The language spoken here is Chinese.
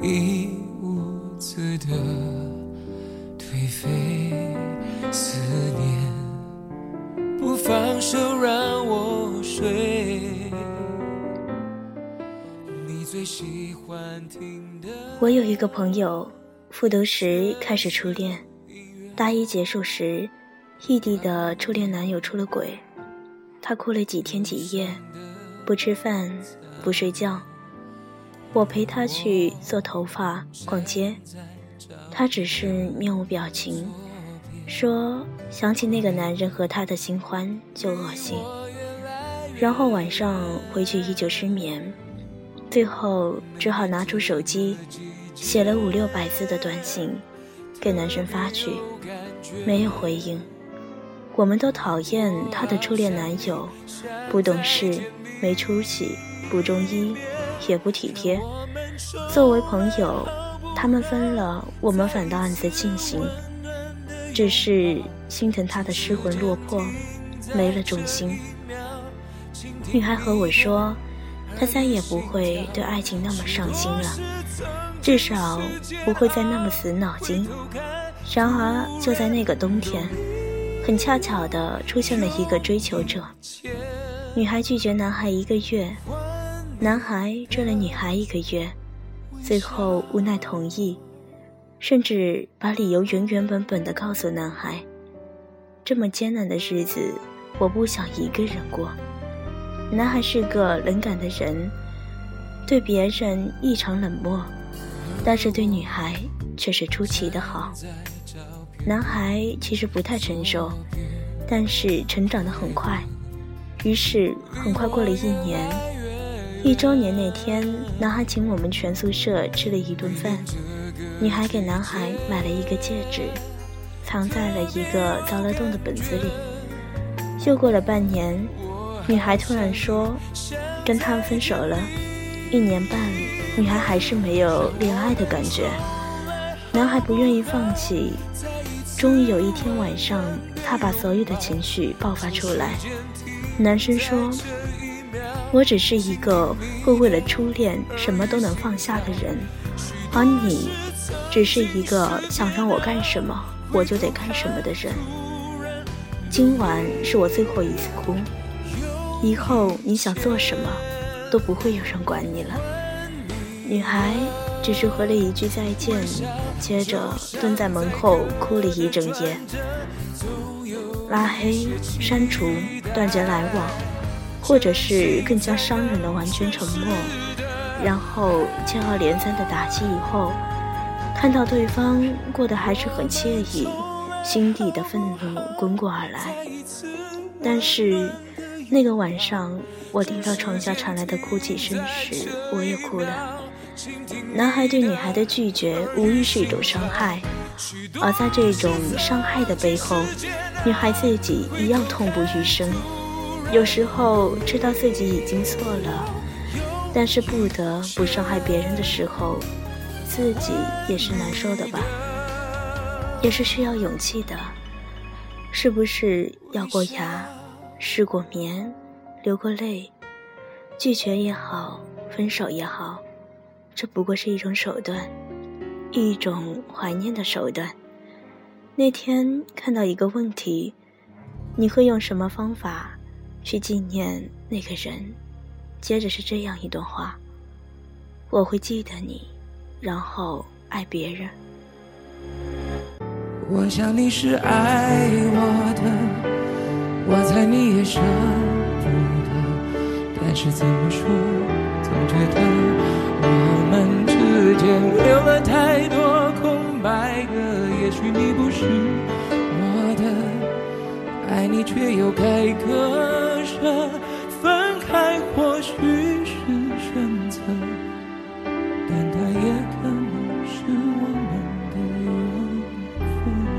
一屋子的颓废思念，不放手让我睡。你最喜欢听的。我有一个朋友，复读时开始初恋，大一结束时，异地的初恋男友出了轨，他哭了几天几夜，不吃饭，不睡觉。我陪他去做头发、逛街，他只是面无表情，说想起那个男人和他的新欢就恶心，然后晚上回去依旧失眠，最后只好拿出手机，写了五六百字的短信，给男生发去，没有回应。我们都讨厌他的初恋男友，不懂事、没出息、不中医。也不体贴。作为朋友，他们分了，我们反倒暗自庆幸，只是心疼他的失魂落魄，没了重心。女孩和我说，她再也不会对爱情那么上心了，至少不会再那么死脑筋。然而，就在那个冬天，很恰巧的出现了一个追求者。女孩拒绝男孩一个月。男孩追了女孩一个月，最后无奈同意，甚至把理由原原本本的告诉男孩。这么艰难的日子，我不想一个人过。男孩是个冷感的人，对别人异常冷漠，但是对女孩却是出奇的好。男孩其实不太成熟，但是成长得很快，于是很快过了一年。一周年那天，男孩请我们全宿舍吃了一顿饭，女孩给男孩买了一个戒指，藏在了一个凿了洞的本子里。又过了半年，女孩突然说，跟他分手了。一年半，女孩还是没有恋爱的感觉。男孩不愿意放弃，终于有一天晚上，他把所有的情绪爆发出来。男生说。我只是一个会为了初恋什么都能放下的人，而你，只是一个想让我干什么我就得干什么的人。今晚是我最后一次哭，以后你想做什么，都不会有人管你了。女孩只是回了一句再见，接着蹲在门后哭了一整夜，拉黑、删除、断绝来往。或者是更加伤人的完全沉默，然后接二连三的打击以后，看到对方过得还是很惬意，心底的愤怒滚滚而来。但是那个晚上，我听到床下传来的哭泣声时，我也哭了。男孩对女孩的拒绝无疑是一种伤害，而在这种伤害的背后，女孩自己一样痛不欲生。有时候知道自己已经错了，但是不得不伤害别人的时候，自己也是难受的吧？也是需要勇气的。是不是咬过牙、失过眠、流过泪？拒绝也好，分手也好，这不过是一种手段，一种怀念的手段。那天看到一个问题，你会用什么方法？去纪念那个人，接着是这样一段话：我会记得你，然后爱别人。我想你是爱我的，我猜你也舍不得，但是怎么说，总觉得我们之间留了太多空白格。也许你不是我的，爱你却又该割。分开或。